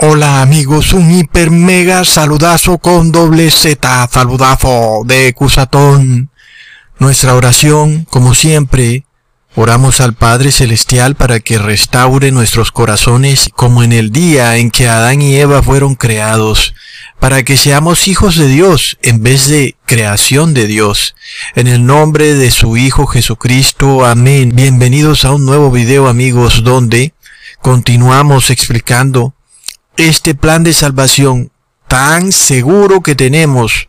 Hola amigos, un hiper mega saludazo con doble Z, saludazo de Cusatón. Nuestra oración, como siempre, oramos al Padre Celestial para que restaure nuestros corazones como en el día en que Adán y Eva fueron creados, para que seamos hijos de Dios en vez de creación de Dios. En el nombre de su Hijo Jesucristo, amén. Bienvenidos a un nuevo video amigos donde continuamos explicando este plan de salvación tan seguro que tenemos.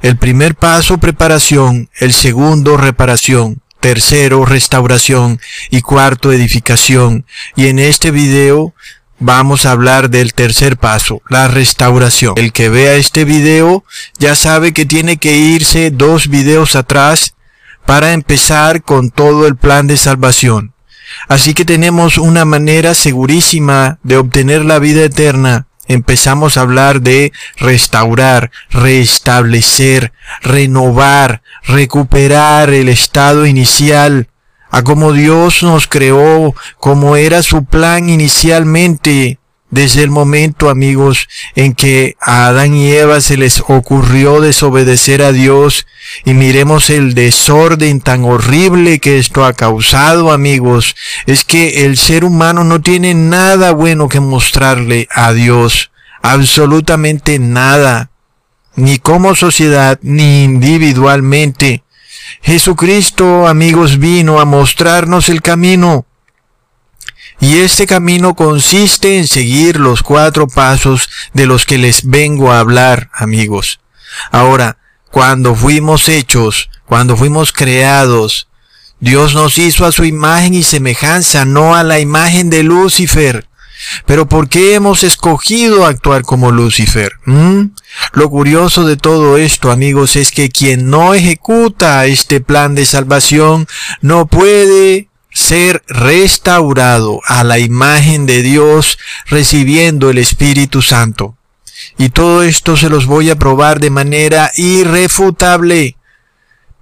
El primer paso, preparación. El segundo, reparación. Tercero, restauración. Y cuarto, edificación. Y en este video vamos a hablar del tercer paso, la restauración. El que vea este video ya sabe que tiene que irse dos videos atrás para empezar con todo el plan de salvación. Así que tenemos una manera segurísima de obtener la vida eterna. Empezamos a hablar de restaurar, restablecer, renovar, recuperar el estado inicial, a como Dios nos creó, como era su plan inicialmente, desde el momento, amigos, en que a Adán y Eva se les ocurrió desobedecer a Dios y miremos el desorden tan horrible que esto ha causado, amigos, es que el ser humano no tiene nada bueno que mostrarle a Dios, absolutamente nada, ni como sociedad, ni individualmente. Jesucristo, amigos, vino a mostrarnos el camino. Y este camino consiste en seguir los cuatro pasos de los que les vengo a hablar, amigos. Ahora, cuando fuimos hechos, cuando fuimos creados, Dios nos hizo a su imagen y semejanza, no a la imagen de Lucifer. Pero ¿por qué hemos escogido actuar como Lucifer? ¿Mm? Lo curioso de todo esto, amigos, es que quien no ejecuta este plan de salvación no puede ser restaurado a la imagen de Dios recibiendo el Espíritu Santo. Y todo esto se los voy a probar de manera irrefutable.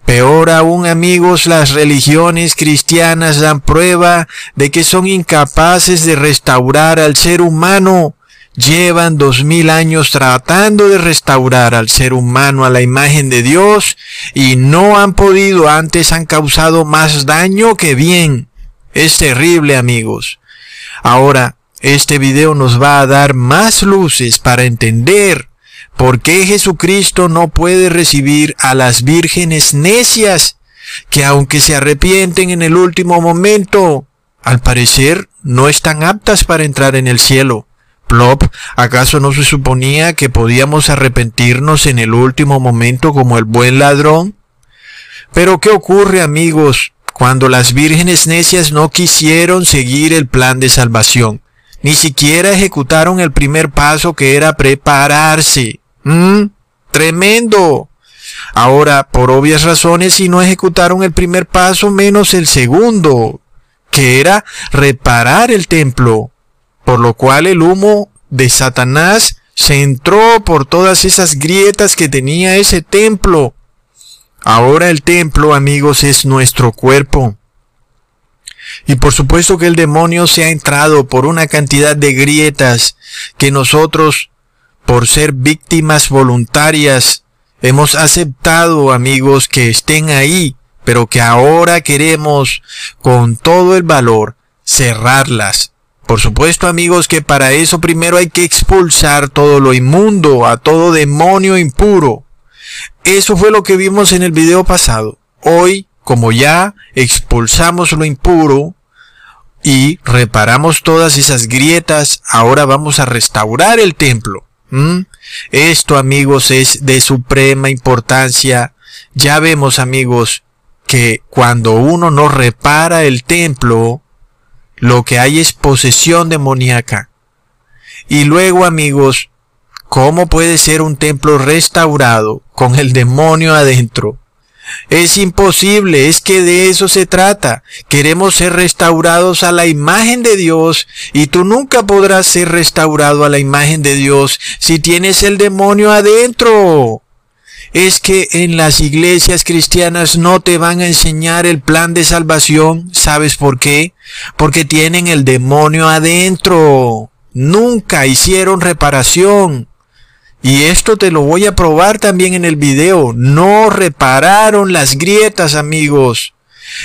Peor aún amigos, las religiones cristianas dan prueba de que son incapaces de restaurar al ser humano llevan dos mil años tratando de restaurar al ser humano a la imagen de Dios y no han podido, antes han causado más daño que bien. Es terrible amigos. Ahora, este video nos va a dar más luces para entender por qué Jesucristo no puede recibir a las vírgenes necias que aunque se arrepienten en el último momento, al parecer no están aptas para entrar en el cielo. Plop, ¿acaso no se suponía que podíamos arrepentirnos en el último momento como el buen ladrón? Pero ¿qué ocurre amigos cuando las vírgenes necias no quisieron seguir el plan de salvación? Ni siquiera ejecutaron el primer paso que era prepararse. ¿Mm? Tremendo. Ahora, por obvias razones, si no ejecutaron el primer paso, menos el segundo, que era reparar el templo por lo cual el humo de Satanás se entró por todas esas grietas que tenía ese templo. Ahora el templo, amigos, es nuestro cuerpo. Y por supuesto que el demonio se ha entrado por una cantidad de grietas que nosotros, por ser víctimas voluntarias, hemos aceptado, amigos, que estén ahí, pero que ahora queremos, con todo el valor, cerrarlas por supuesto amigos que para eso primero hay que expulsar todo lo inmundo, a todo demonio impuro. Eso fue lo que vimos en el video pasado. Hoy, como ya expulsamos lo impuro y reparamos todas esas grietas, ahora vamos a restaurar el templo. Esto amigos es de suprema importancia. Ya vemos amigos que cuando uno no repara el templo, lo que hay es posesión demoníaca. Y luego, amigos, ¿cómo puede ser un templo restaurado con el demonio adentro? Es imposible, es que de eso se trata. Queremos ser restaurados a la imagen de Dios y tú nunca podrás ser restaurado a la imagen de Dios si tienes el demonio adentro es que en las iglesias cristianas no te van a enseñar el plan de salvación. ¿Sabes por qué? Porque tienen el demonio adentro. nunca hicieron reparación. Y esto te lo voy a probar también en el video. No repararon las grietas, amigos.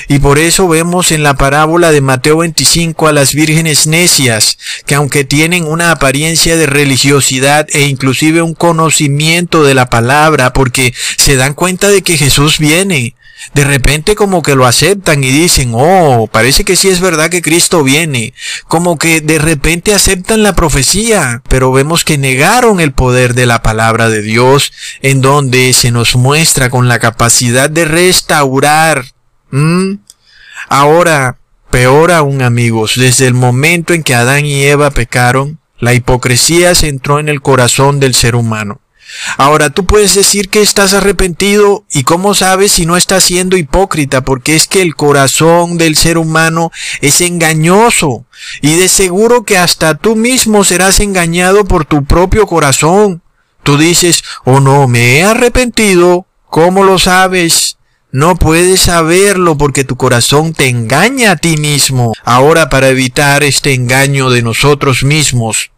Y por eso vemos en la parábola de Mateo 25 a las vírgenes necias, que aunque tienen una apariencia de religiosidad e inclusive un conocimiento de la palabra, porque se dan cuenta de que Jesús viene, de repente como que lo aceptan y dicen, oh, parece que sí es verdad que Cristo viene, como que de repente aceptan la profecía, pero vemos que negaron el poder de la palabra de Dios, en donde se nos muestra con la capacidad de restaurar. Ahora, peor aún amigos, desde el momento en que Adán y Eva pecaron, la hipocresía se entró en el corazón del ser humano. Ahora tú puedes decir que estás arrepentido y cómo sabes si no estás siendo hipócrita porque es que el corazón del ser humano es engañoso y de seguro que hasta tú mismo serás engañado por tu propio corazón. Tú dices, oh no, me he arrepentido. ¿Cómo lo sabes? No puedes saberlo porque tu corazón te engaña a ti mismo. Ahora para evitar este engaño de nosotros mismos,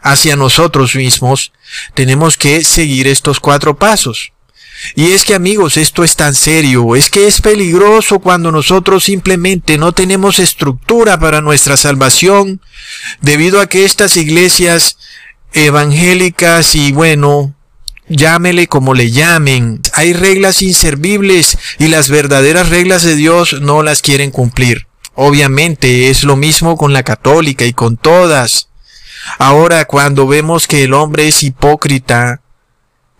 hacia nosotros mismos, tenemos que seguir estos cuatro pasos. Y es que amigos, esto es tan serio, es que es peligroso cuando nosotros simplemente no tenemos estructura para nuestra salvación, debido a que estas iglesias evangélicas y bueno, llámele como le llamen, hay reglas inservibles y las verdaderas reglas de Dios no las quieren cumplir. Obviamente es lo mismo con la católica y con todas. Ahora, cuando vemos que el hombre es hipócrita,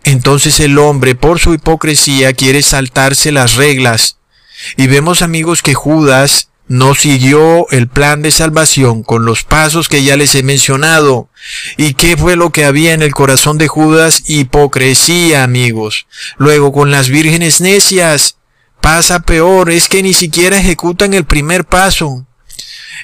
entonces el hombre, por su hipocresía, quiere saltarse las reglas. Y vemos, amigos, que Judas no siguió el plan de salvación con los pasos que ya les he mencionado. ¿Y qué fue lo que había en el corazón de Judas? Hipocresía, amigos. Luego, con las vírgenes necias, pasa peor, es que ni siquiera ejecutan el primer paso.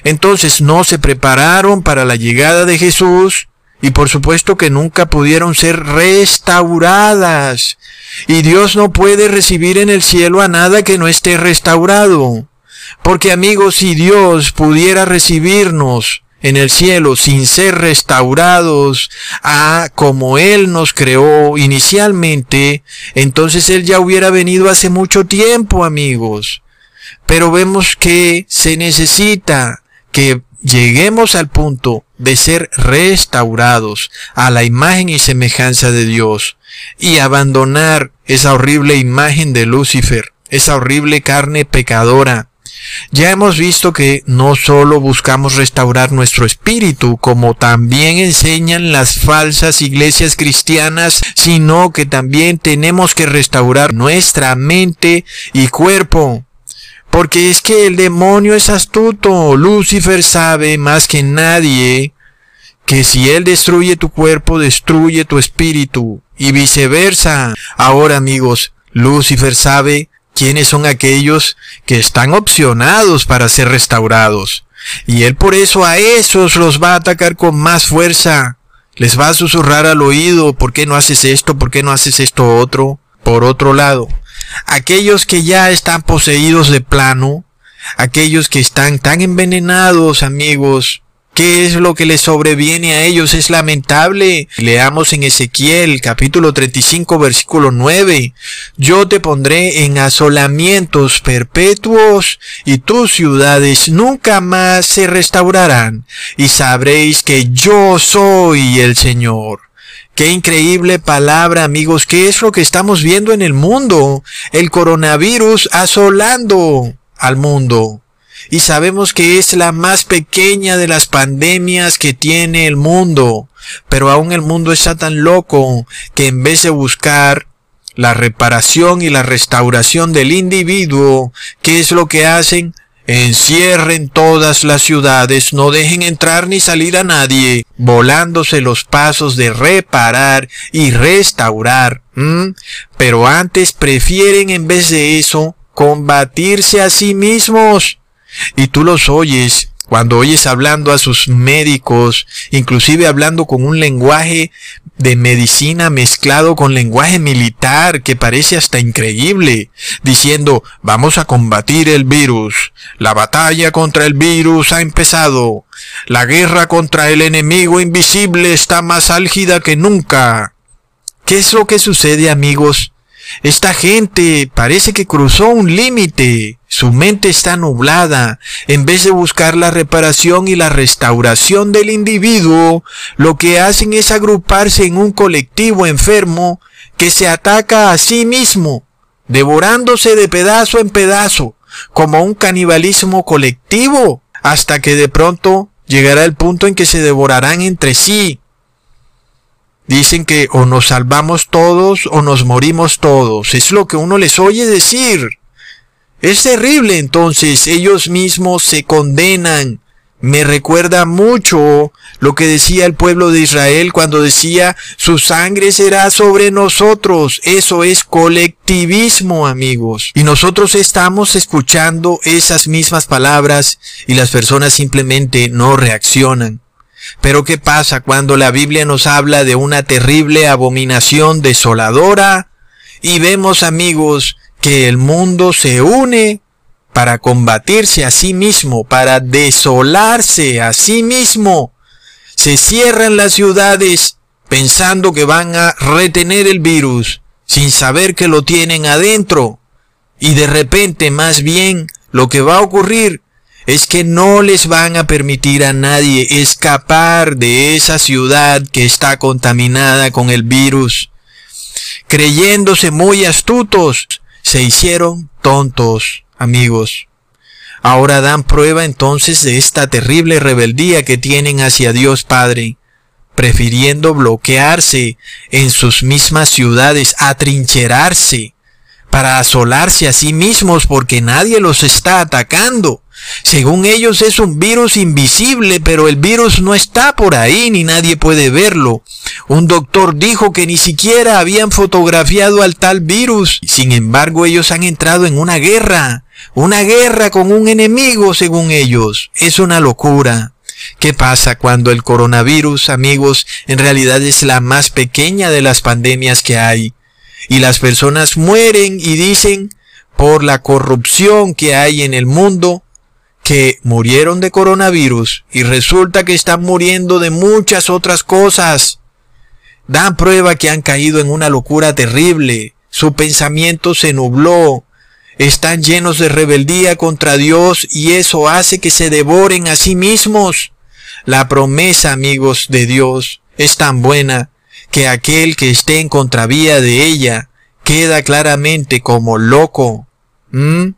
Entonces no se prepararon para la llegada de Jesús y por supuesto que nunca pudieron ser restauradas. Y Dios no puede recibir en el cielo a nada que no esté restaurado. Porque amigos, si Dios pudiera recibirnos en el cielo sin ser restaurados a como Él nos creó inicialmente, entonces Él ya hubiera venido hace mucho tiempo, amigos. Pero vemos que se necesita que lleguemos al punto de ser restaurados a la imagen y semejanza de Dios y abandonar esa horrible imagen de Lucifer, esa horrible carne pecadora. Ya hemos visto que no solo buscamos restaurar nuestro espíritu, como también enseñan las falsas iglesias cristianas, sino que también tenemos que restaurar nuestra mente y cuerpo. Porque es que el demonio es astuto. Lucifer sabe más que nadie que si él destruye tu cuerpo, destruye tu espíritu. Y viceversa. Ahora amigos, Lucifer sabe quiénes son aquellos que están opcionados para ser restaurados. Y él por eso a esos los va a atacar con más fuerza. Les va a susurrar al oído, ¿por qué no haces esto? ¿Por qué no haces esto otro? Por otro lado, aquellos que ya están poseídos de plano, aquellos que están tan envenenados, amigos, ¿Qué es lo que les sobreviene a ellos? Es lamentable. Leamos en Ezequiel capítulo 35 versículo 9. Yo te pondré en asolamientos perpetuos y tus ciudades nunca más se restaurarán y sabréis que yo soy el Señor. Qué increíble palabra, amigos. ¿Qué es lo que estamos viendo en el mundo? El coronavirus asolando al mundo. Y sabemos que es la más pequeña de las pandemias que tiene el mundo. Pero aún el mundo está tan loco que en vez de buscar la reparación y la restauración del individuo, ¿qué es lo que hacen? Encierren todas las ciudades, no dejen entrar ni salir a nadie, volándose los pasos de reparar y restaurar. Pero antes prefieren en vez de eso combatirse a sí mismos. Y tú los oyes cuando oyes hablando a sus médicos, inclusive hablando con un lenguaje de medicina mezclado con lenguaje militar que parece hasta increíble, diciendo vamos a combatir el virus, la batalla contra el virus ha empezado, la guerra contra el enemigo invisible está más álgida que nunca. ¿Qué es lo que sucede amigos? Esta gente parece que cruzó un límite. Su mente está nublada. En vez de buscar la reparación y la restauración del individuo, lo que hacen es agruparse en un colectivo enfermo que se ataca a sí mismo, devorándose de pedazo en pedazo, como un canibalismo colectivo, hasta que de pronto llegará el punto en que se devorarán entre sí, Dicen que o nos salvamos todos o nos morimos todos. Es lo que uno les oye decir. Es terrible entonces, ellos mismos se condenan. Me recuerda mucho lo que decía el pueblo de Israel cuando decía, su sangre será sobre nosotros. Eso es colectivismo, amigos. Y nosotros estamos escuchando esas mismas palabras y las personas simplemente no reaccionan. Pero ¿qué pasa cuando la Biblia nos habla de una terrible abominación desoladora y vemos amigos que el mundo se une para combatirse a sí mismo, para desolarse a sí mismo? Se cierran las ciudades pensando que van a retener el virus sin saber que lo tienen adentro. Y de repente más bien lo que va a ocurrir es que no les van a permitir a nadie escapar de esa ciudad que está contaminada con el virus. Creyéndose muy astutos, se hicieron tontos, amigos. Ahora dan prueba entonces de esta terrible rebeldía que tienen hacia Dios Padre, prefiriendo bloquearse en sus mismas ciudades, atrincherarse, para asolarse a sí mismos porque nadie los está atacando. Según ellos es un virus invisible, pero el virus no está por ahí ni nadie puede verlo. Un doctor dijo que ni siquiera habían fotografiado al tal virus. Sin embargo, ellos han entrado en una guerra. Una guerra con un enemigo, según ellos. Es una locura. ¿Qué pasa cuando el coronavirus, amigos, en realidad es la más pequeña de las pandemias que hay? Y las personas mueren y dicen, por la corrupción que hay en el mundo, que murieron de coronavirus y resulta que están muriendo de muchas otras cosas. Dan prueba que han caído en una locura terrible. Su pensamiento se nubló. Están llenos de rebeldía contra Dios y eso hace que se devoren a sí mismos. La promesa, amigos de Dios, es tan buena que aquel que esté en contravía de ella queda claramente como loco. ¿Mm?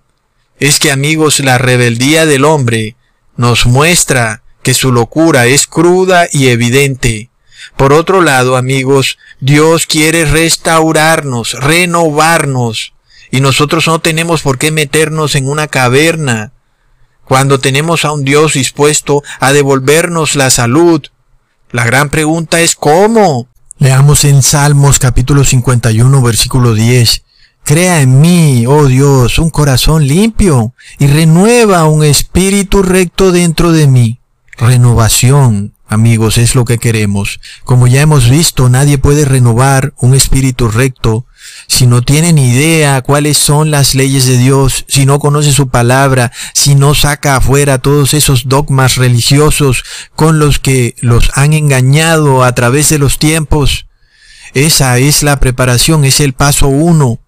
Es que amigos, la rebeldía del hombre nos muestra que su locura es cruda y evidente. Por otro lado, amigos, Dios quiere restaurarnos, renovarnos, y nosotros no tenemos por qué meternos en una caverna cuando tenemos a un Dios dispuesto a devolvernos la salud. La gran pregunta es ¿cómo? Leamos en Salmos capítulo 51 versículo 10. Crea en mí, oh Dios, un corazón limpio y renueva un espíritu recto dentro de mí. Renovación, amigos, es lo que queremos. Como ya hemos visto, nadie puede renovar un espíritu recto si no tiene ni idea cuáles son las leyes de Dios, si no conoce su palabra, si no saca afuera todos esos dogmas religiosos con los que los han engañado a través de los tiempos. Esa es la preparación, es el paso uno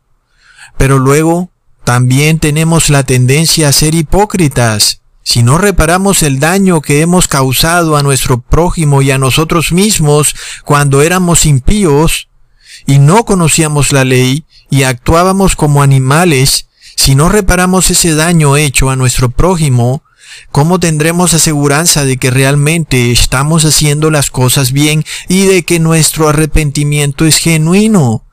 pero luego también tenemos la tendencia a ser hipócritas. Si no reparamos el daño que hemos causado a nuestro prójimo y a nosotros mismos cuando éramos impíos y no conocíamos la ley y actuábamos como animales, si no reparamos ese daño hecho a nuestro prójimo, ¿cómo tendremos aseguranza de que realmente estamos haciendo las cosas bien y de que nuestro arrepentimiento es genuino?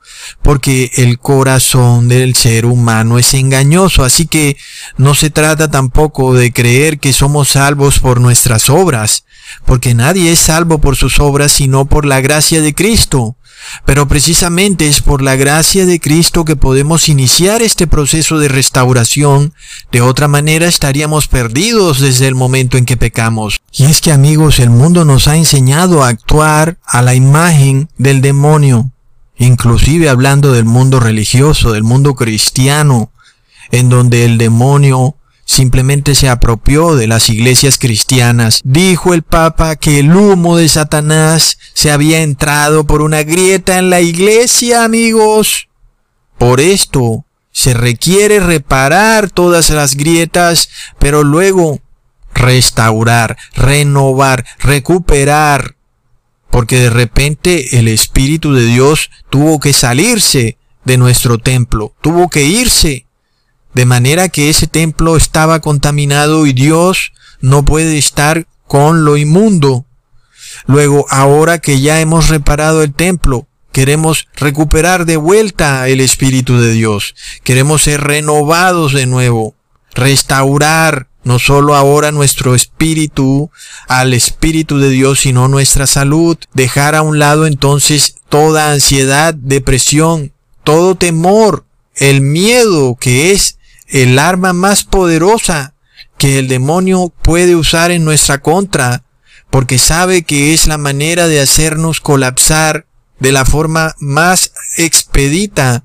Porque el corazón del ser humano es engañoso, así que no se trata tampoco de creer que somos salvos por nuestras obras, porque nadie es salvo por sus obras sino por la gracia de Cristo. Pero precisamente es por la gracia de Cristo que podemos iniciar este proceso de restauración. De otra manera estaríamos perdidos desde el momento en que pecamos. Y es que amigos, el mundo nos ha enseñado a actuar a la imagen del demonio. Inclusive hablando del mundo religioso, del mundo cristiano, en donde el demonio simplemente se apropió de las iglesias cristianas. Dijo el Papa que el humo de Satanás se había entrado por una grieta en la iglesia, amigos. Por esto se requiere reparar todas las grietas, pero luego restaurar, renovar, recuperar, porque de repente el Espíritu de Dios tuvo que salirse de nuestro templo, tuvo que irse de manera que ese templo estaba contaminado y Dios no puede estar con lo inmundo. Luego, ahora que ya hemos reparado el templo, queremos recuperar de vuelta el Espíritu de Dios. Queremos ser renovados de nuevo, restaurar no solo ahora nuestro espíritu al Espíritu de Dios, sino nuestra salud, dejar a un lado entonces toda ansiedad, depresión, todo temor, el miedo que es el arma más poderosa que el demonio puede usar en nuestra contra, porque sabe que es la manera de hacernos colapsar de la forma más expedita.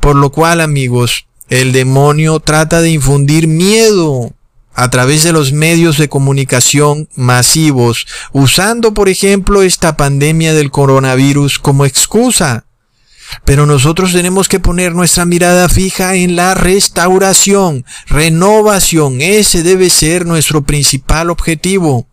Por lo cual, amigos, el demonio trata de infundir miedo a través de los medios de comunicación masivos, usando, por ejemplo, esta pandemia del coronavirus como excusa. Pero nosotros tenemos que poner nuestra mirada fija en la restauración, renovación. Ese debe ser nuestro principal objetivo.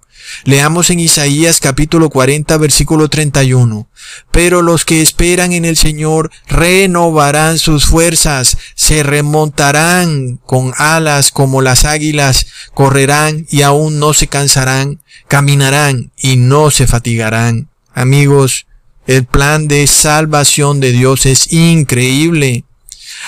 Leamos en Isaías capítulo 40 versículo 31. Pero los que esperan en el Señor renovarán sus fuerzas, se remontarán con alas como las águilas, correrán y aún no se cansarán, caminarán y no se fatigarán. Amigos, el plan de salvación de Dios es increíble.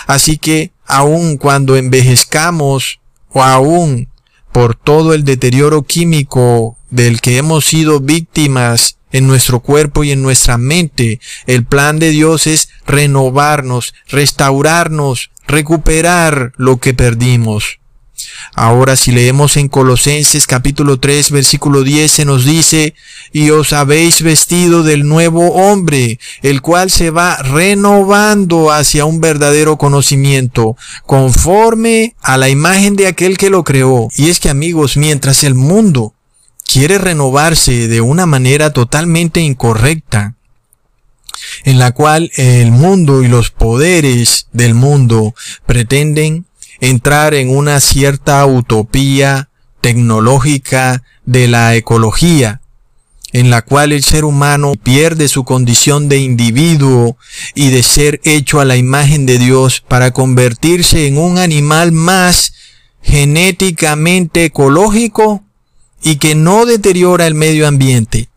Así que aun cuando envejezcamos o aún por todo el deterioro químico del que hemos sido víctimas en nuestro cuerpo y en nuestra mente, el plan de Dios es renovarnos, restaurarnos, recuperar lo que perdimos. Ahora si leemos en Colosenses capítulo 3 versículo 10 se nos dice, y os habéis vestido del nuevo hombre, el cual se va renovando hacia un verdadero conocimiento, conforme a la imagen de aquel que lo creó. Y es que amigos, mientras el mundo quiere renovarse de una manera totalmente incorrecta, en la cual el mundo y los poderes del mundo pretenden entrar en una cierta utopía tecnológica de la ecología, en la cual el ser humano pierde su condición de individuo y de ser hecho a la imagen de Dios para convertirse en un animal más genéticamente ecológico y que no deteriora el medio ambiente.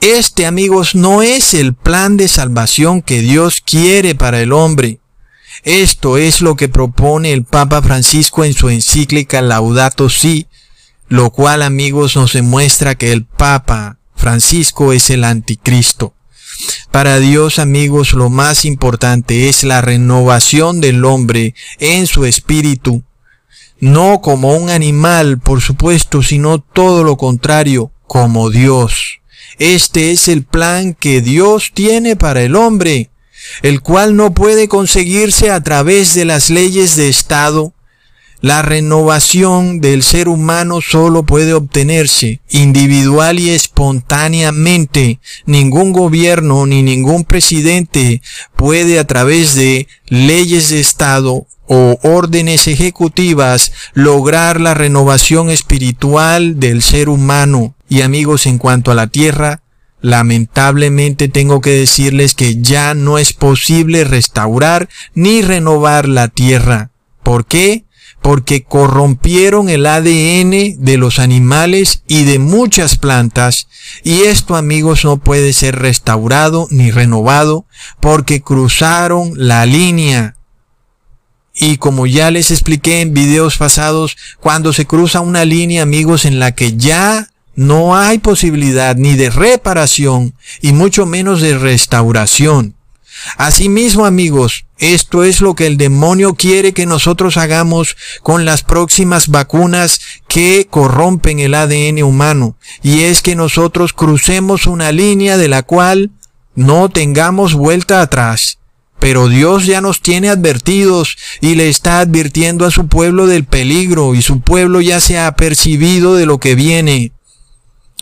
Este, amigos, no es el plan de salvación que Dios quiere para el hombre. Esto es lo que propone el Papa Francisco en su encíclica Laudato Si, lo cual amigos nos demuestra que el Papa Francisco es el anticristo. Para Dios amigos lo más importante es la renovación del hombre en su espíritu, no como un animal por supuesto, sino todo lo contrario, como Dios. Este es el plan que Dios tiene para el hombre el cual no puede conseguirse a través de las leyes de Estado. La renovación del ser humano solo puede obtenerse individual y espontáneamente. Ningún gobierno ni ningún presidente puede a través de leyes de Estado o órdenes ejecutivas lograr la renovación espiritual del ser humano. Y amigos, en cuanto a la tierra, Lamentablemente tengo que decirles que ya no es posible restaurar ni renovar la tierra. ¿Por qué? Porque corrompieron el ADN de los animales y de muchas plantas y esto amigos no puede ser restaurado ni renovado porque cruzaron la línea. Y como ya les expliqué en videos pasados, cuando se cruza una línea amigos en la que ya no hay posibilidad ni de reparación y mucho menos de restauración. Asimismo, amigos, esto es lo que el demonio quiere que nosotros hagamos con las próximas vacunas que corrompen el ADN humano, y es que nosotros crucemos una línea de la cual no tengamos vuelta atrás. Pero Dios ya nos tiene advertidos y le está advirtiendo a su pueblo del peligro y su pueblo ya se ha percibido de lo que viene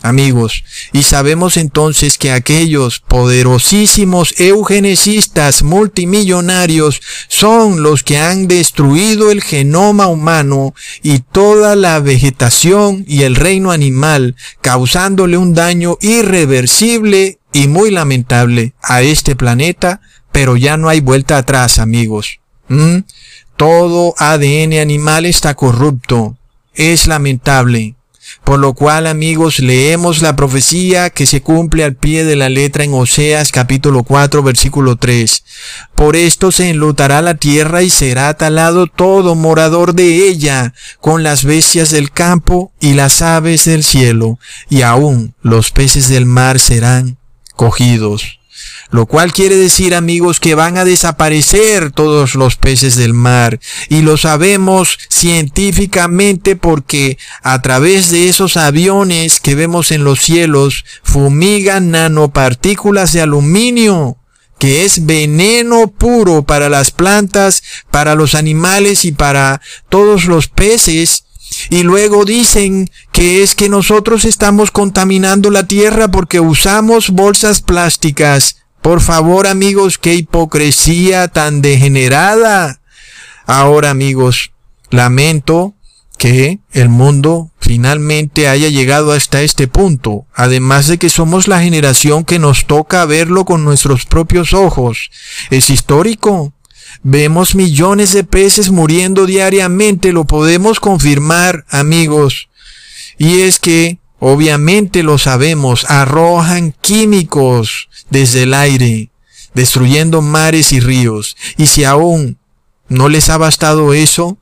amigos, y sabemos entonces que aquellos poderosísimos eugenesistas multimillonarios son los que han destruido el genoma humano y toda la vegetación y el reino animal, causándole un daño irreversible y muy lamentable a este planeta, pero ya no hay vuelta atrás, amigos. ¿Mm? Todo ADN animal está corrupto. Es lamentable. Por lo cual, amigos, leemos la profecía que se cumple al pie de la letra en Oseas capítulo 4 versículo 3. Por esto se enlutará la tierra y será talado todo morador de ella, con las bestias del campo y las aves del cielo, y aún los peces del mar serán cogidos. Lo cual quiere decir, amigos, que van a desaparecer todos los peces del mar. Y lo sabemos científicamente porque a través de esos aviones que vemos en los cielos fumigan nanopartículas de aluminio que es veneno puro para las plantas, para los animales y para todos los peces. Y luego dicen que es que nosotros estamos contaminando la tierra porque usamos bolsas plásticas. Por favor, amigos, qué hipocresía tan degenerada. Ahora, amigos, lamento que el mundo finalmente haya llegado hasta este punto, además de que somos la generación que nos toca verlo con nuestros propios ojos. Es histórico. Vemos millones de peces muriendo diariamente, lo podemos confirmar, amigos. Y es que, obviamente lo sabemos, arrojan químicos desde el aire, destruyendo mares y ríos. Y si aún no les ha bastado eso,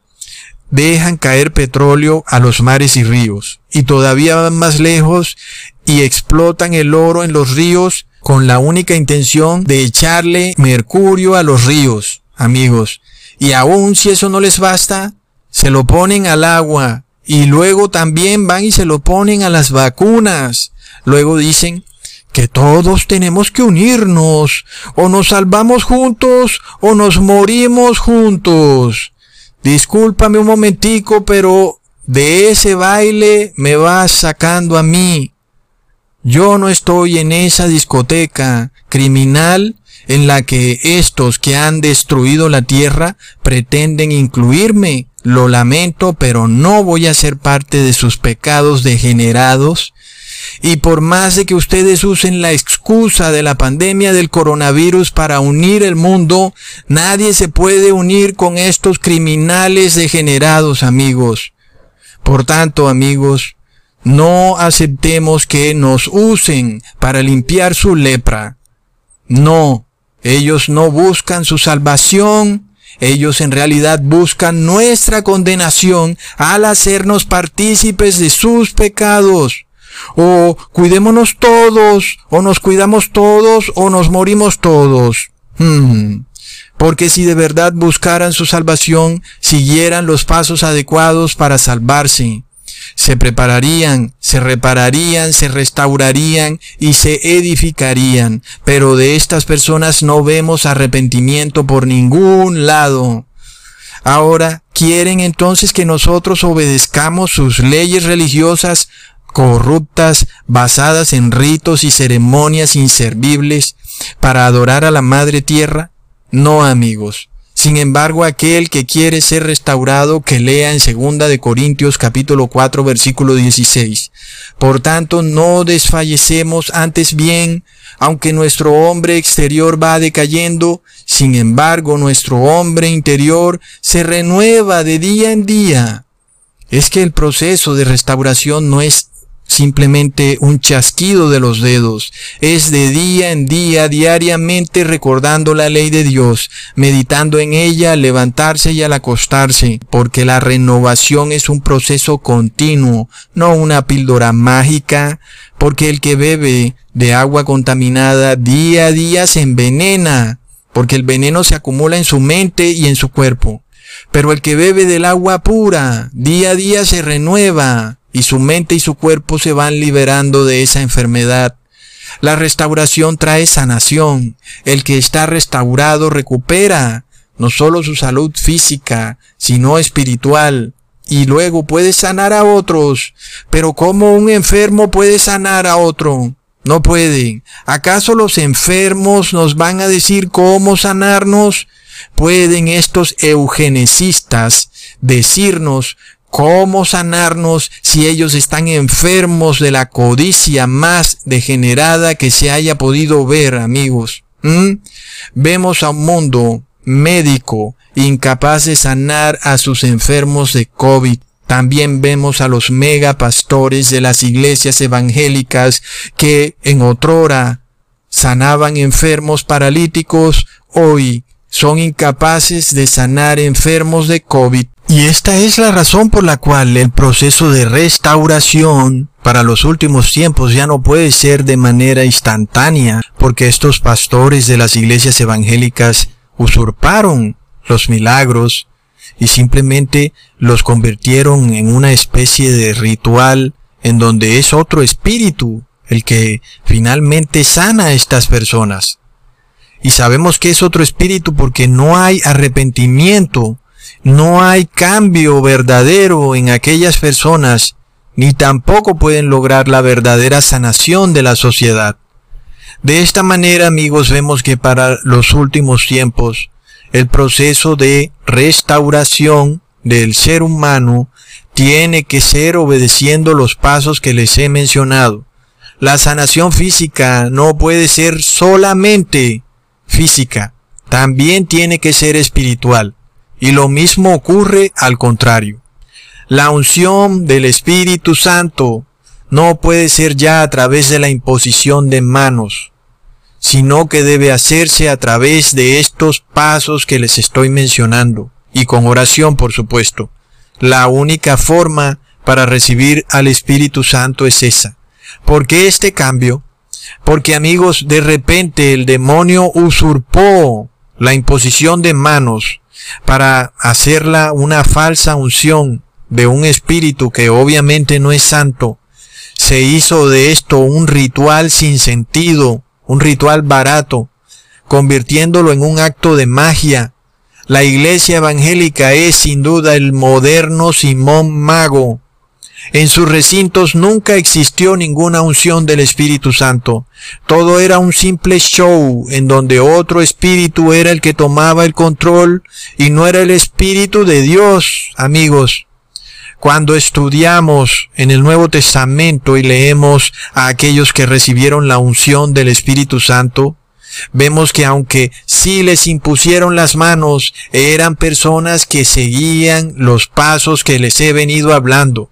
dejan caer petróleo a los mares y ríos. Y todavía van más lejos y explotan el oro en los ríos con la única intención de echarle mercurio a los ríos, amigos. Y aún si eso no les basta, se lo ponen al agua y luego también van y se lo ponen a las vacunas. Luego dicen que todos tenemos que unirnos, o nos salvamos juntos, o nos morimos juntos. Discúlpame un momentico, pero de ese baile me vas sacando a mí. Yo no estoy en esa discoteca criminal en la que estos que han destruido la tierra pretenden incluirme. Lo lamento, pero no voy a ser parte de sus pecados degenerados y por más de que ustedes usen la excusa de la pandemia del coronavirus para unir el mundo, nadie se puede unir con estos criminales degenerados, amigos. Por tanto, amigos, no aceptemos que nos usen para limpiar su lepra. No, ellos no buscan su salvación, ellos en realidad buscan nuestra condenación al hacernos partícipes de sus pecados o cuidémonos todos, o nos cuidamos todos, o nos morimos todos. Hmm. Porque si de verdad buscaran su salvación, siguieran los pasos adecuados para salvarse, se prepararían, se repararían, se restaurarían y se edificarían. Pero de estas personas no vemos arrepentimiento por ningún lado. Ahora, ¿quieren entonces que nosotros obedezcamos sus leyes religiosas corruptas, basadas en ritos y ceremonias inservibles para adorar a la Madre Tierra? No, amigos. Sin embargo, aquel que quiere ser restaurado, que lea en 2 de Corintios capítulo 4 versículo 16. Por tanto, no desfallecemos, antes bien, aunque nuestro hombre exterior va decayendo, sin embargo, nuestro hombre interior se renueva de día en día. Es que el proceso de restauración no es simplemente un chasquido de los dedos. Es de día en día, diariamente recordando la ley de Dios, meditando en ella al levantarse y al acostarse, porque la renovación es un proceso continuo, no una píldora mágica, porque el que bebe de agua contaminada día a día se envenena, porque el veneno se acumula en su mente y en su cuerpo. Pero el que bebe del agua pura, día a día se renueva, y su mente y su cuerpo se van liberando de esa enfermedad. La restauración trae sanación. El que está restaurado recupera no solo su salud física, sino espiritual. Y luego puede sanar a otros. Pero ¿cómo un enfermo puede sanar a otro? No pueden. ¿Acaso los enfermos nos van a decir cómo sanarnos? ¿Pueden estos eugenesistas decirnos ¿Cómo sanarnos si ellos están enfermos de la codicia más degenerada que se haya podido ver, amigos? ¿Mm? Vemos a un mundo médico incapaz de sanar a sus enfermos de COVID. También vemos a los megapastores de las iglesias evangélicas que en otrora sanaban enfermos paralíticos, hoy son incapaces de sanar enfermos de COVID. Y esta es la razón por la cual el proceso de restauración para los últimos tiempos ya no puede ser de manera instantánea, porque estos pastores de las iglesias evangélicas usurparon los milagros y simplemente los convirtieron en una especie de ritual en donde es otro espíritu el que finalmente sana a estas personas. Y sabemos que es otro espíritu porque no hay arrepentimiento no hay cambio verdadero en aquellas personas, ni tampoco pueden lograr la verdadera sanación de la sociedad. De esta manera, amigos, vemos que para los últimos tiempos, el proceso de restauración del ser humano tiene que ser obedeciendo los pasos que les he mencionado. La sanación física no puede ser solamente física, también tiene que ser espiritual. Y lo mismo ocurre al contrario. La unción del Espíritu Santo no puede ser ya a través de la imposición de manos, sino que debe hacerse a través de estos pasos que les estoy mencionando, y con oración, por supuesto. La única forma para recibir al Espíritu Santo es esa. ¿Por qué este cambio? Porque amigos, de repente el demonio usurpó la imposición de manos para hacerla una falsa unción de un espíritu que obviamente no es santo, se hizo de esto un ritual sin sentido, un ritual barato, convirtiéndolo en un acto de magia. La iglesia evangélica es sin duda el moderno Simón Mago, en sus recintos nunca existió ninguna unción del Espíritu Santo. Todo era un simple show en donde otro espíritu era el que tomaba el control y no era el Espíritu de Dios, amigos. Cuando estudiamos en el Nuevo Testamento y leemos a aquellos que recibieron la unción del Espíritu Santo, vemos que aunque sí les impusieron las manos, eran personas que seguían los pasos que les he venido hablando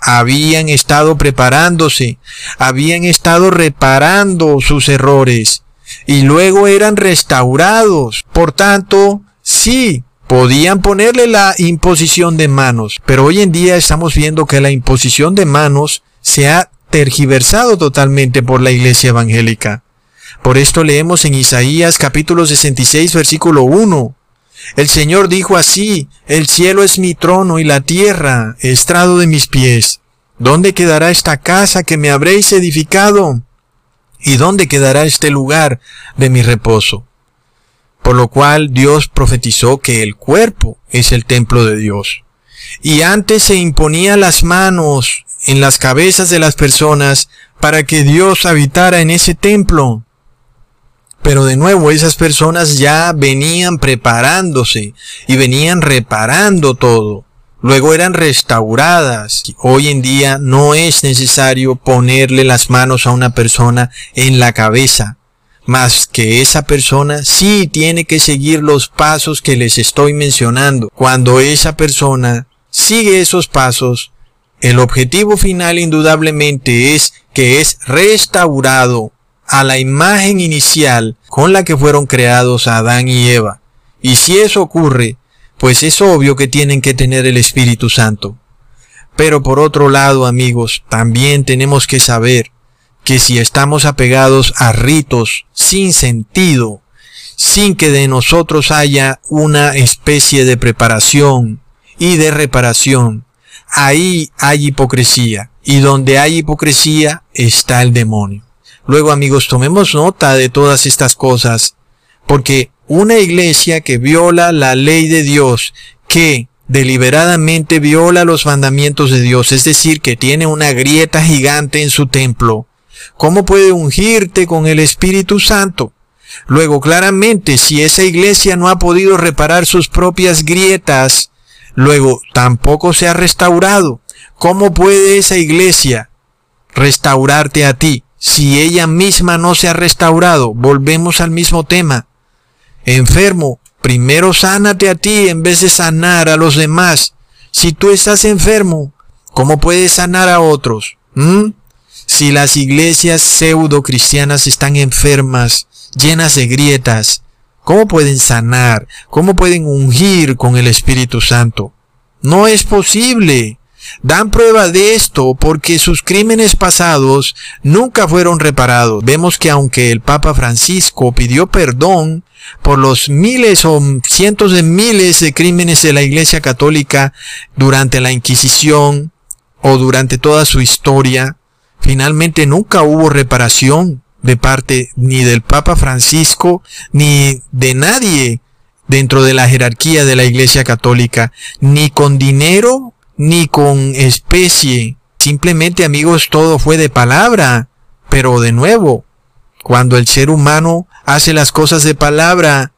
habían estado preparándose, habían estado reparando sus errores y luego eran restaurados. Por tanto, sí, podían ponerle la imposición de manos, pero hoy en día estamos viendo que la imposición de manos se ha tergiversado totalmente por la iglesia evangélica. Por esto leemos en Isaías capítulo 66 versículo 1. El Señor dijo así, el cielo es mi trono y la tierra estrado de mis pies. ¿Dónde quedará esta casa que me habréis edificado? ¿Y dónde quedará este lugar de mi reposo? Por lo cual Dios profetizó que el cuerpo es el templo de Dios. Y antes se imponía las manos en las cabezas de las personas para que Dios habitara en ese templo. Pero de nuevo esas personas ya venían preparándose y venían reparando todo. Luego eran restauradas. Hoy en día no es necesario ponerle las manos a una persona en la cabeza, más que esa persona sí tiene que seguir los pasos que les estoy mencionando. Cuando esa persona sigue esos pasos, el objetivo final indudablemente es que es restaurado a la imagen inicial con la que fueron creados Adán y Eva. Y si eso ocurre, pues es obvio que tienen que tener el Espíritu Santo. Pero por otro lado, amigos, también tenemos que saber que si estamos apegados a ritos sin sentido, sin que de nosotros haya una especie de preparación y de reparación, ahí hay hipocresía. Y donde hay hipocresía está el demonio. Luego amigos, tomemos nota de todas estas cosas, porque una iglesia que viola la ley de Dios, que deliberadamente viola los mandamientos de Dios, es decir, que tiene una grieta gigante en su templo, ¿cómo puede ungirte con el Espíritu Santo? Luego, claramente, si esa iglesia no ha podido reparar sus propias grietas, luego tampoco se ha restaurado. ¿Cómo puede esa iglesia restaurarte a ti si ella misma no se ha restaurado? Volvemos al mismo tema. Enfermo, primero sánate a ti en vez de sanar a los demás. Si tú estás enfermo, ¿cómo puedes sanar a otros? ¿Mm? Si las iglesias pseudo cristianas están enfermas, llenas de grietas, ¿cómo pueden sanar? ¿Cómo pueden ungir con el Espíritu Santo? No es posible. Dan prueba de esto porque sus crímenes pasados nunca fueron reparados. Vemos que aunque el Papa Francisco pidió perdón por los miles o cientos de miles de crímenes de la Iglesia Católica durante la Inquisición o durante toda su historia, finalmente nunca hubo reparación de parte ni del Papa Francisco ni de nadie dentro de la jerarquía de la Iglesia Católica, ni con dinero ni con especie. Simplemente amigos todo fue de palabra. Pero de nuevo, cuando el ser humano hace las cosas de palabra,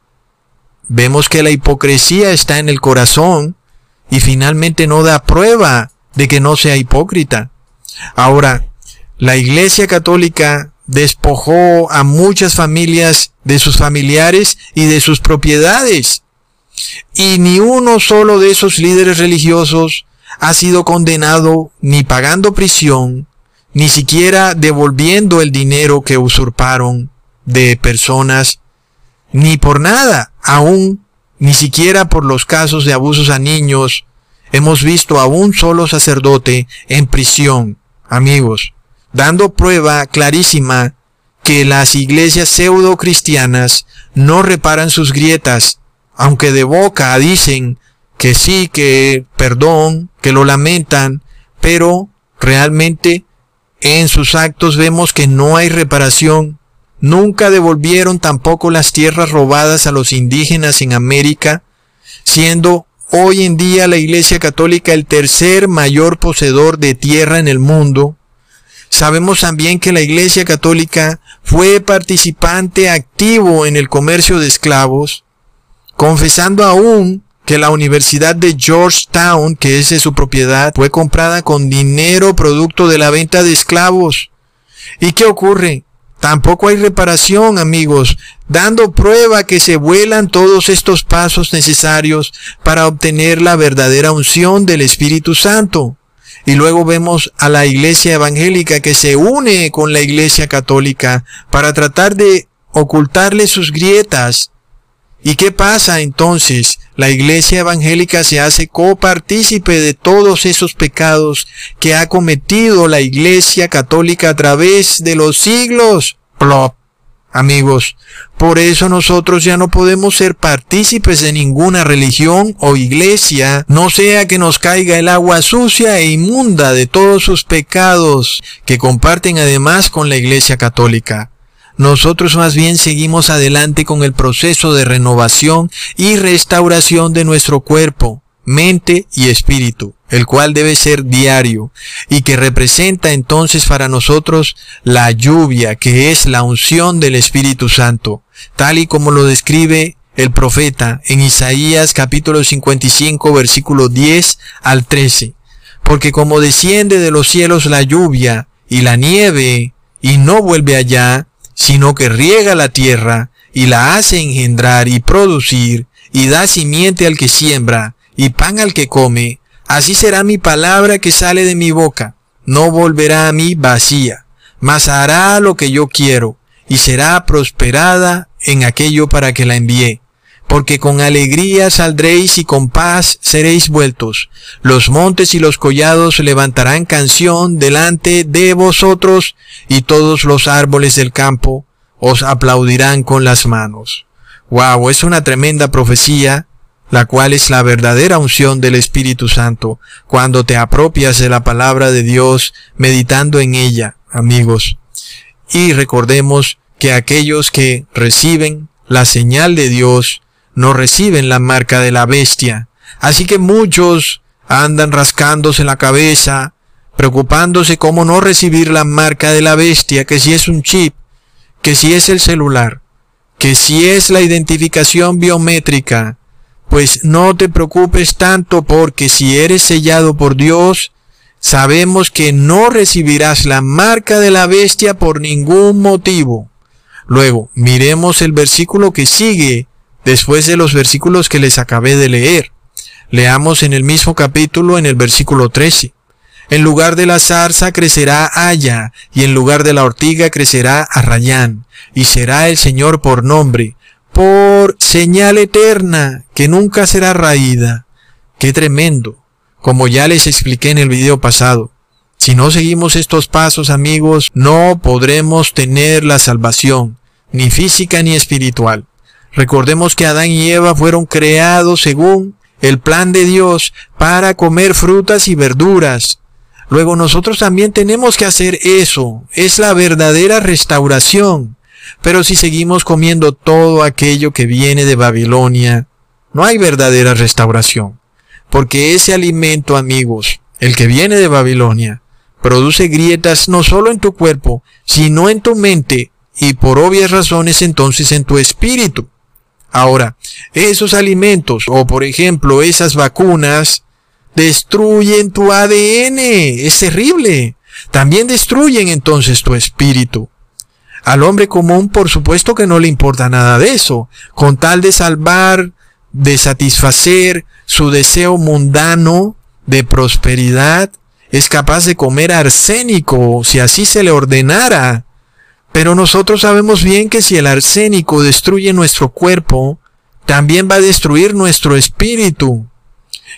vemos que la hipocresía está en el corazón y finalmente no da prueba de que no sea hipócrita. Ahora, la Iglesia Católica despojó a muchas familias de sus familiares y de sus propiedades. Y ni uno solo de esos líderes religiosos ha sido condenado ni pagando prisión, ni siquiera devolviendo el dinero que usurparon de personas, ni por nada, aún, ni siquiera por los casos de abusos a niños, hemos visto a un solo sacerdote en prisión, amigos, dando prueba clarísima que las iglesias pseudo cristianas no reparan sus grietas, aunque de boca dicen que sí, que perdón, que lo lamentan, pero realmente en sus actos vemos que no hay reparación. Nunca devolvieron tampoco las tierras robadas a los indígenas en América, siendo hoy en día la Iglesia Católica el tercer mayor poseedor de tierra en el mundo. Sabemos también que la Iglesia Católica fue participante activo en el comercio de esclavos, confesando aún que la Universidad de Georgetown, que es de su propiedad, fue comprada con dinero producto de la venta de esclavos. ¿Y qué ocurre? Tampoco hay reparación, amigos, dando prueba que se vuelan todos estos pasos necesarios para obtener la verdadera unción del Espíritu Santo. Y luego vemos a la iglesia evangélica que se une con la iglesia católica para tratar de ocultarle sus grietas ¿Y qué pasa entonces? La iglesia evangélica se hace copartícipe de todos esos pecados que ha cometido la iglesia católica a través de los siglos. Plop. Amigos, por eso nosotros ya no podemos ser partícipes de ninguna religión o iglesia, no sea que nos caiga el agua sucia e inmunda de todos sus pecados que comparten además con la iglesia católica. Nosotros más bien seguimos adelante con el proceso de renovación y restauración de nuestro cuerpo, mente y espíritu, el cual debe ser diario y que representa entonces para nosotros la lluvia que es la unción del Espíritu Santo, tal y como lo describe el profeta en Isaías capítulo 55 versículo 10 al 13. Porque como desciende de los cielos la lluvia y la nieve y no vuelve allá, sino que riega la tierra y la hace engendrar y producir, y da simiente al que siembra, y pan al que come, Así será mi palabra que sale de mi boca. No volverá a mí vacía, mas hará lo que yo quiero, y será prosperada en aquello para que la envié porque con alegría saldréis y con paz seréis vueltos. Los montes y los collados levantarán canción delante de vosotros, y todos los árboles del campo os aplaudirán con las manos. Wow, es una tremenda profecía, la cual es la verdadera unción del Espíritu Santo, cuando te apropias de la palabra de Dios, meditando en ella, amigos. Y recordemos que aquellos que reciben la señal de Dios, no reciben la marca de la bestia. Así que muchos andan rascándose la cabeza, preocupándose cómo no recibir la marca de la bestia, que si es un chip, que si es el celular, que si es la identificación biométrica, pues no te preocupes tanto porque si eres sellado por Dios, sabemos que no recibirás la marca de la bestia por ningún motivo. Luego, miremos el versículo que sigue después de los versículos que les acabé de leer. Leamos en el mismo capítulo en el versículo 13. En lugar de la zarza crecerá haya, y en lugar de la ortiga crecerá arrayán, y será el Señor por nombre, por señal eterna, que nunca será raída. Qué tremendo, como ya les expliqué en el video pasado. Si no seguimos estos pasos, amigos, no podremos tener la salvación, ni física ni espiritual. Recordemos que Adán y Eva fueron creados según el plan de Dios para comer frutas y verduras. Luego nosotros también tenemos que hacer eso. Es la verdadera restauración. Pero si seguimos comiendo todo aquello que viene de Babilonia, no hay verdadera restauración. Porque ese alimento, amigos, el que viene de Babilonia, produce grietas no solo en tu cuerpo, sino en tu mente y por obvias razones entonces en tu espíritu. Ahora, esos alimentos o por ejemplo esas vacunas destruyen tu ADN. Es terrible. También destruyen entonces tu espíritu. Al hombre común por supuesto que no le importa nada de eso. Con tal de salvar, de satisfacer su deseo mundano de prosperidad, es capaz de comer arsénico si así se le ordenara pero nosotros sabemos bien que si el arsénico destruye nuestro cuerpo, también va a destruir nuestro espíritu.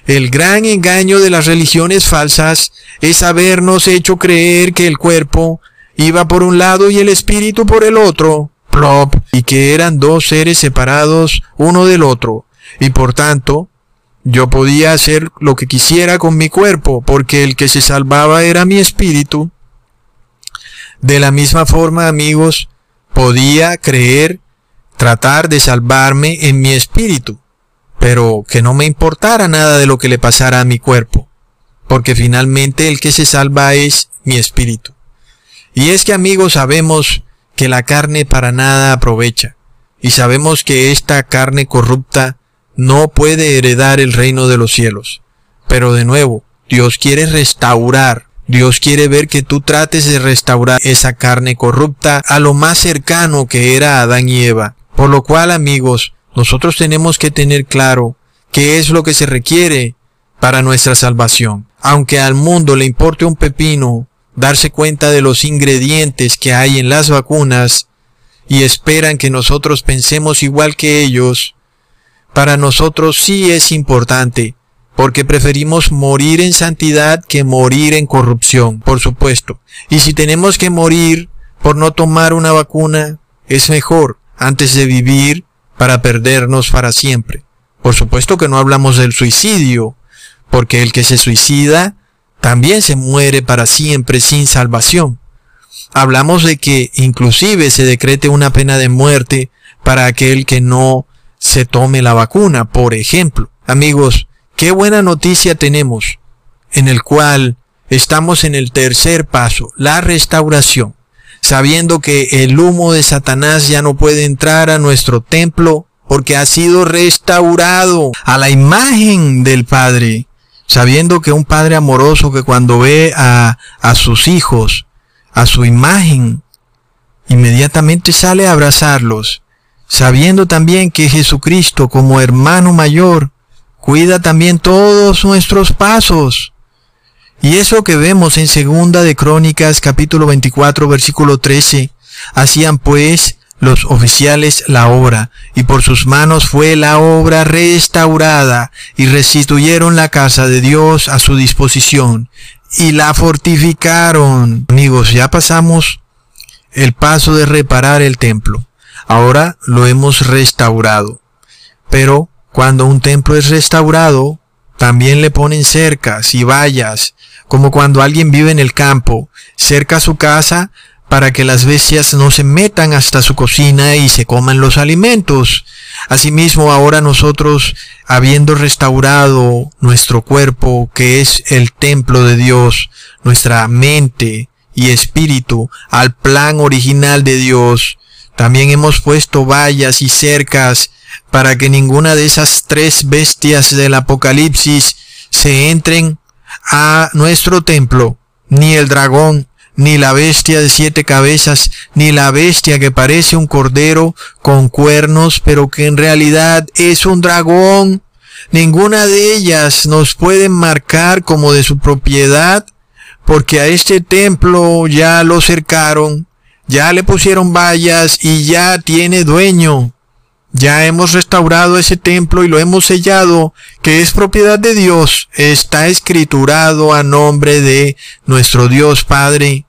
El gran engaño de las religiones falsas es habernos hecho creer que el cuerpo iba por un lado y el espíritu por el otro, plop, y que eran dos seres separados uno del otro, y por tanto, yo podía hacer lo que quisiera con mi cuerpo, porque el que se salvaba era mi espíritu, de la misma forma, amigos, podía creer, tratar de salvarme en mi espíritu, pero que no me importara nada de lo que le pasara a mi cuerpo, porque finalmente el que se salva es mi espíritu. Y es que, amigos, sabemos que la carne para nada aprovecha, y sabemos que esta carne corrupta no puede heredar el reino de los cielos. Pero de nuevo, Dios quiere restaurar Dios quiere ver que tú trates de restaurar esa carne corrupta a lo más cercano que era Adán y Eva. Por lo cual, amigos, nosotros tenemos que tener claro qué es lo que se requiere para nuestra salvación. Aunque al mundo le importe un pepino darse cuenta de los ingredientes que hay en las vacunas y esperan que nosotros pensemos igual que ellos, para nosotros sí es importante porque preferimos morir en santidad que morir en corrupción, por supuesto. Y si tenemos que morir por no tomar una vacuna, es mejor antes de vivir para perdernos para siempre. Por supuesto que no hablamos del suicidio, porque el que se suicida también se muere para siempre sin salvación. Hablamos de que inclusive se decrete una pena de muerte para aquel que no se tome la vacuna, por ejemplo. Amigos, Qué buena noticia tenemos, en el cual estamos en el tercer paso, la restauración, sabiendo que el humo de Satanás ya no puede entrar a nuestro templo porque ha sido restaurado a la imagen del Padre, sabiendo que un Padre amoroso que cuando ve a, a sus hijos, a su imagen, inmediatamente sale a abrazarlos, sabiendo también que Jesucristo como hermano mayor cuida también todos nuestros pasos. Y eso que vemos en segunda de Crónicas capítulo 24 versículo 13. Hacían pues los oficiales la obra, y por sus manos fue la obra restaurada, y restituyeron la casa de Dios a su disposición, y la fortificaron. Amigos, ya pasamos el paso de reparar el templo. Ahora lo hemos restaurado. Pero cuando un templo es restaurado, también le ponen cercas y vallas, como cuando alguien vive en el campo, cerca a su casa, para que las bestias no se metan hasta su cocina y se coman los alimentos. Asimismo, ahora nosotros, habiendo restaurado nuestro cuerpo, que es el templo de Dios, nuestra mente y espíritu, al plan original de Dios, también hemos puesto vallas y cercas para que ninguna de esas tres bestias del Apocalipsis se entren a nuestro templo, ni el dragón, ni la bestia de siete cabezas, ni la bestia que parece un cordero con cuernos, pero que en realidad es un dragón. Ninguna de ellas nos puede marcar como de su propiedad, porque a este templo ya lo cercaron, ya le pusieron vallas y ya tiene dueño. Ya hemos restaurado ese templo y lo hemos sellado, que es propiedad de Dios. Está escriturado a nombre de nuestro Dios Padre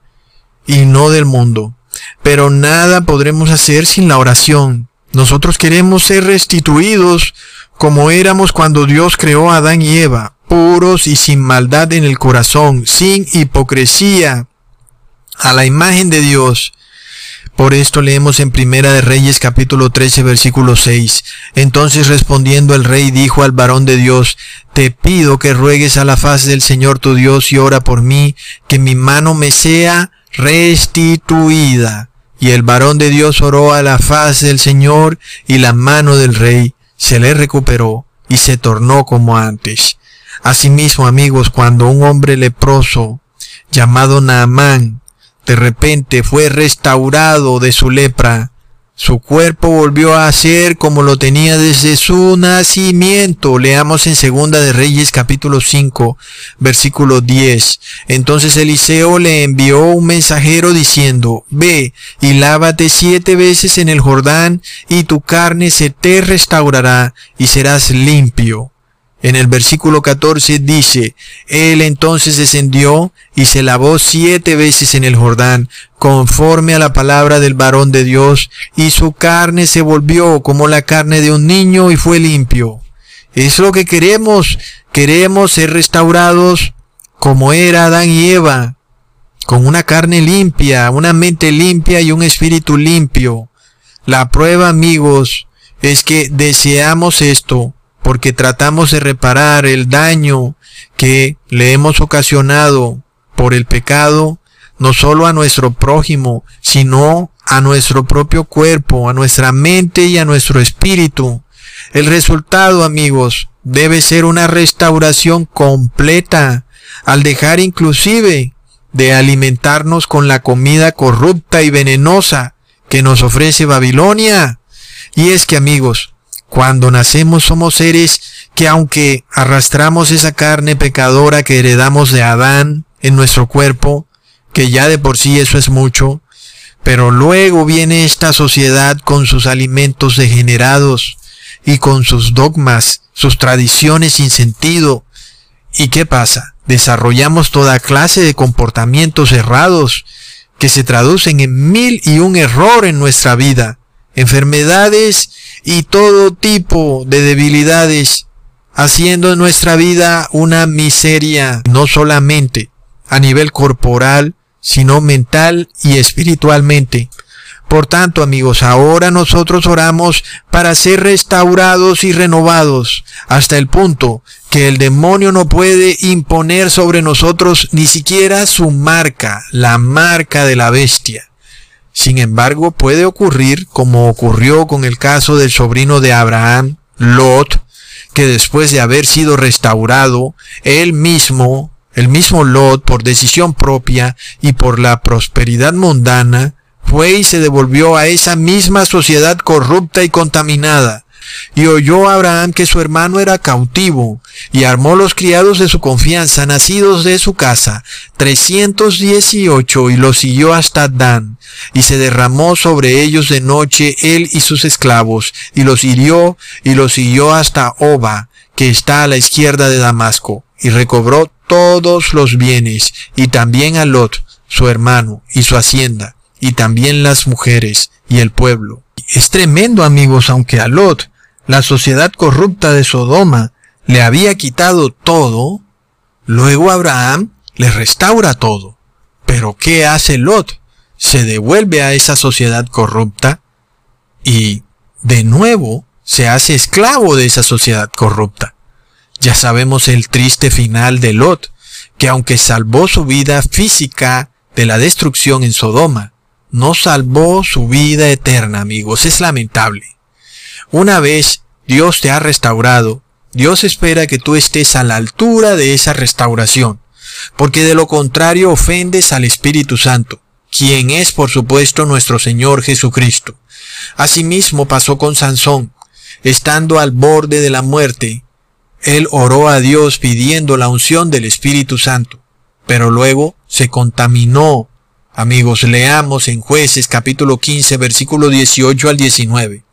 y no del mundo. Pero nada podremos hacer sin la oración. Nosotros queremos ser restituidos como éramos cuando Dios creó a Adán y Eva, puros y sin maldad en el corazón, sin hipocresía, a la imagen de Dios por esto leemos en Primera de Reyes capítulo 13 versículo 6. Entonces respondiendo el rey dijo al varón de Dios, Te pido que ruegues a la faz del Señor tu Dios y ora por mí, que mi mano me sea restituida. Y el varón de Dios oró a la faz del Señor y la mano del rey se le recuperó y se tornó como antes. Asimismo, amigos, cuando un hombre leproso llamado Naamán de repente fue restaurado de su lepra. Su cuerpo volvió a ser como lo tenía desde su nacimiento. Leamos en Segunda de Reyes capítulo 5, versículo 10. Entonces Eliseo le envió un mensajero diciendo, Ve y lávate siete veces en el Jordán y tu carne se te restaurará y serás limpio. En el versículo 14 dice, Él entonces descendió y se lavó siete veces en el Jordán, conforme a la palabra del varón de Dios, y su carne se volvió como la carne de un niño y fue limpio. Es lo que queremos, queremos ser restaurados como era Adán y Eva, con una carne limpia, una mente limpia y un espíritu limpio. La prueba, amigos, es que deseamos esto porque tratamos de reparar el daño que le hemos ocasionado por el pecado, no solo a nuestro prójimo, sino a nuestro propio cuerpo, a nuestra mente y a nuestro espíritu. El resultado, amigos, debe ser una restauración completa, al dejar inclusive de alimentarnos con la comida corrupta y venenosa que nos ofrece Babilonia. Y es que, amigos, cuando nacemos somos seres que aunque arrastramos esa carne pecadora que heredamos de Adán en nuestro cuerpo, que ya de por sí eso es mucho, pero luego viene esta sociedad con sus alimentos degenerados y con sus dogmas, sus tradiciones sin sentido. ¿Y qué pasa? Desarrollamos toda clase de comportamientos errados que se traducen en mil y un error en nuestra vida, enfermedades y todo tipo de debilidades, haciendo nuestra vida una miseria, no solamente a nivel corporal, sino mental y espiritualmente. Por tanto, amigos, ahora nosotros oramos para ser restaurados y renovados hasta el punto que el demonio no puede imponer sobre nosotros ni siquiera su marca, la marca de la bestia. Sin embargo, puede ocurrir, como ocurrió con el caso del sobrino de Abraham, Lot, que después de haber sido restaurado, él mismo, el mismo Lot, por decisión propia y por la prosperidad mundana, fue y se devolvió a esa misma sociedad corrupta y contaminada, Y oyó Abraham que su hermano era cautivo, y armó los criados de su confianza, nacidos de su casa, trescientos dieciocho, y los siguió hasta Dan, y se derramó sobre ellos de noche él y sus esclavos, y los hirió, y los siguió hasta Oba, que está a la izquierda de Damasco, y recobró todos los bienes, y también a Lot, su hermano, y su hacienda, y también las mujeres, y el pueblo. Es tremendo, amigos, aunque a Lot, la sociedad corrupta de Sodoma, le había quitado todo, luego Abraham le restaura todo. Pero ¿qué hace Lot? Se devuelve a esa sociedad corrupta y de nuevo se hace esclavo de esa sociedad corrupta. Ya sabemos el triste final de Lot, que aunque salvó su vida física de la destrucción en Sodoma, no salvó su vida eterna, amigos. Es lamentable. Una vez Dios te ha restaurado, Dios espera que tú estés a la altura de esa restauración, porque de lo contrario ofendes al Espíritu Santo, quien es por supuesto nuestro Señor Jesucristo. Asimismo pasó con Sansón, estando al borde de la muerte, él oró a Dios pidiendo la unción del Espíritu Santo, pero luego se contaminó. Amigos, leamos en jueces capítulo 15 versículo 18 al 19.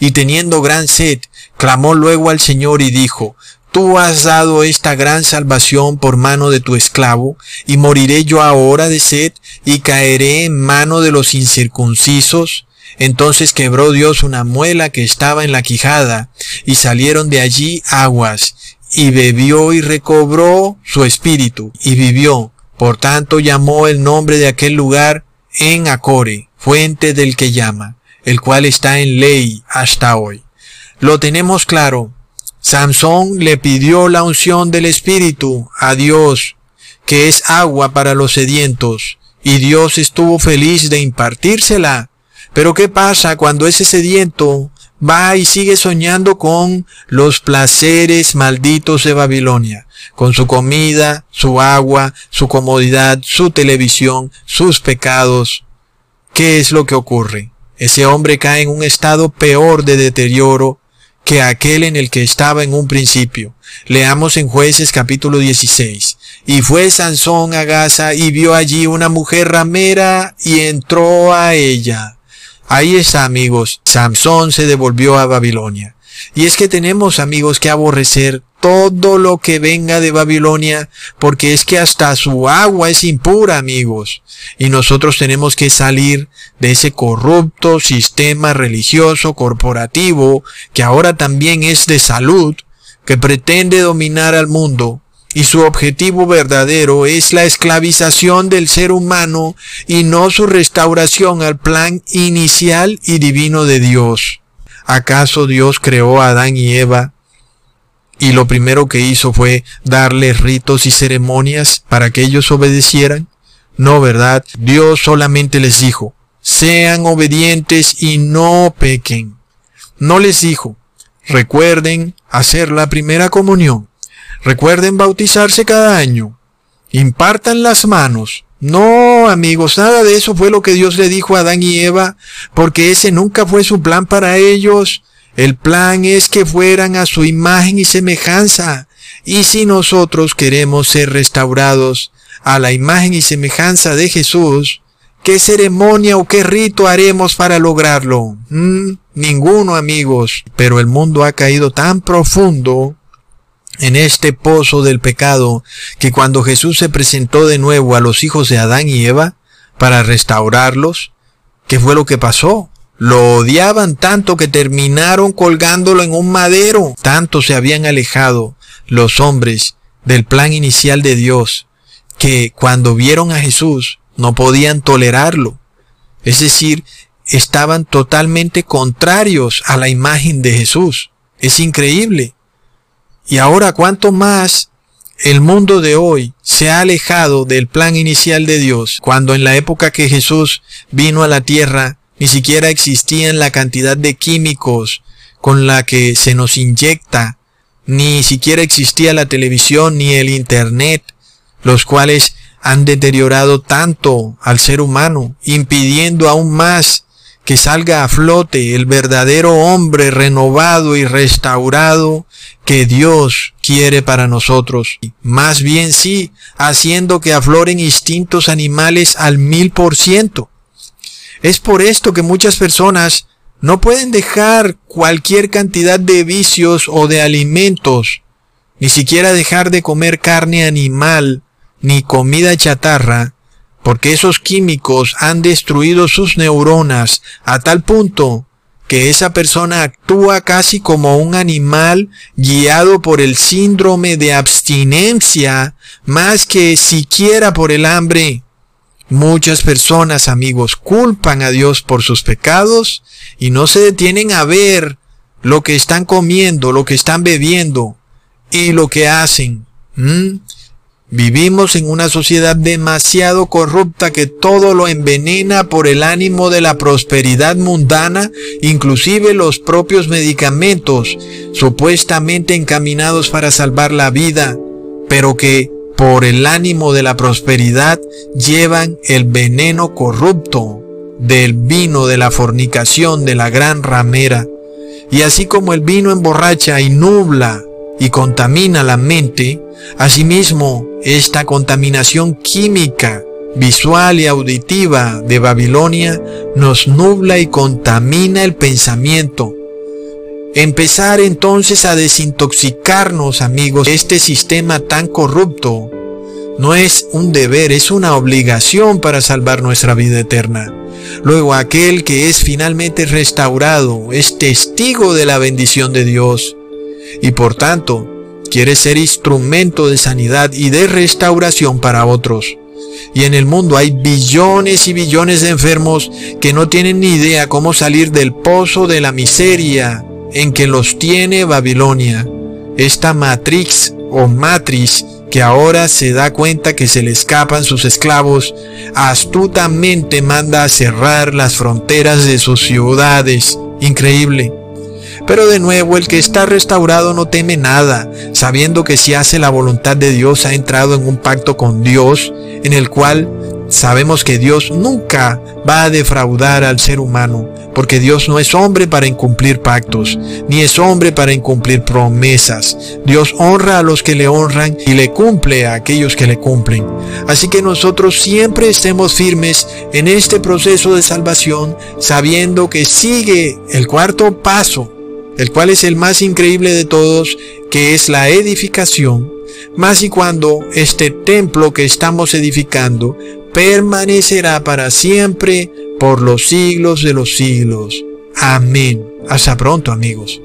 Y teniendo gran sed, clamó luego al Señor y dijo, Tú has dado esta gran salvación por mano de tu esclavo, y moriré yo ahora de sed, y caeré en mano de los incircuncisos. Entonces quebró Dios una muela que estaba en la quijada, y salieron de allí aguas, y bebió y recobró su espíritu, y vivió. Por tanto llamó el nombre de aquel lugar en Acore, fuente del que llama, el cual está en ley hasta hoy. Lo tenemos claro. Samson le pidió la unción del Espíritu a Dios, que es agua para los sedientos, y Dios estuvo feliz de impartírsela. Pero ¿qué pasa cuando ese sediento va y sigue soñando con los placeres malditos de Babilonia, con su comida, su agua, su comodidad, su televisión, sus pecados? ¿Qué es lo que ocurre? Ese hombre cae en un estado peor de deterioro que aquel en el que estaba en un principio. Leamos en jueces capítulo 16. Y fue Sansón a Gaza y vio allí una mujer ramera y entró a ella. Ahí está, amigos. Samson se devolvió a Babilonia. Y es que tenemos, amigos, que aborrecer todo lo que venga de Babilonia, porque es que hasta su agua es impura, amigos. Y nosotros tenemos que salir de ese corrupto sistema religioso corporativo, que ahora también es de salud, que pretende dominar al mundo y su objetivo verdadero es la esclavización del ser humano y no su restauración al plan inicial y divino de Dios. ¿Acaso Dios creó a Adán y Eva y lo primero que hizo fue darles ritos y ceremonias para que ellos obedecieran? No, ¿verdad? Dios solamente les dijo, sean obedientes y no pequen. No les dijo, recuerden hacer la primera comunión Recuerden bautizarse cada año. Impartan las manos. No, amigos, nada de eso fue lo que Dios le dijo a Adán y Eva, porque ese nunca fue su plan para ellos. El plan es que fueran a su imagen y semejanza. Y si nosotros queremos ser restaurados a la imagen y semejanza de Jesús, ¿qué ceremonia o qué rito haremos para lograrlo? Mm, ninguno, amigos. Pero el mundo ha caído tan profundo en este pozo del pecado que cuando Jesús se presentó de nuevo a los hijos de Adán y Eva para restaurarlos, ¿qué fue lo que pasó? Lo odiaban tanto que terminaron colgándolo en un madero. Tanto se habían alejado los hombres del plan inicial de Dios que cuando vieron a Jesús no podían tolerarlo. Es decir, estaban totalmente contrarios a la imagen de Jesús. Es increíble. Y ahora cuánto más el mundo de hoy se ha alejado del plan inicial de Dios, cuando en la época que Jesús vino a la tierra ni siquiera existían la cantidad de químicos con la que se nos inyecta, ni siquiera existía la televisión ni el Internet, los cuales han deteriorado tanto al ser humano, impidiendo aún más que salga a flote el verdadero hombre renovado y restaurado que Dios quiere para nosotros. Más bien sí, haciendo que afloren instintos animales al mil por ciento. Es por esto que muchas personas no pueden dejar cualquier cantidad de vicios o de alimentos, ni siquiera dejar de comer carne animal, ni comida chatarra, porque esos químicos han destruido sus neuronas a tal punto que esa persona actúa casi como un animal guiado por el síndrome de abstinencia más que siquiera por el hambre. Muchas personas, amigos, culpan a Dios por sus pecados y no se detienen a ver lo que están comiendo, lo que están bebiendo y lo que hacen. Vivimos en una sociedad demasiado corrupta que todo lo envenena por el ánimo de la prosperidad mundana, inclusive los propios medicamentos supuestamente encaminados para salvar la vida, pero que por el ánimo de la prosperidad llevan el veneno corrupto del vino de la fornicación de la gran ramera. Y así como el vino emborracha y nubla y contamina la mente, asimismo esta contaminación química, visual y auditiva de Babilonia nos nubla y contamina el pensamiento. Empezar entonces a desintoxicarnos, amigos, de este sistema tan corrupto no es un deber, es una obligación para salvar nuestra vida eterna. Luego aquel que es finalmente restaurado es testigo de la bendición de Dios y por tanto quiere ser instrumento de sanidad y de restauración para otros. Y en el mundo hay billones y billones de enfermos que no tienen ni idea cómo salir del pozo de la miseria en que los tiene Babilonia. Esta matrix o matriz que ahora se da cuenta que se le escapan sus esclavos, astutamente manda a cerrar las fronteras de sus ciudades. Increíble. Pero de nuevo el que está restaurado no teme nada, sabiendo que si hace la voluntad de Dios ha entrado en un pacto con Dios, en el cual sabemos que Dios nunca va a defraudar al ser humano, porque Dios no es hombre para incumplir pactos, ni es hombre para incumplir promesas. Dios honra a los que le honran y le cumple a aquellos que le cumplen. Así que nosotros siempre estemos firmes en este proceso de salvación, sabiendo que sigue el cuarto paso el cual es el más increíble de todos, que es la edificación, más y cuando este templo que estamos edificando permanecerá para siempre por los siglos de los siglos. Amén. Hasta pronto amigos.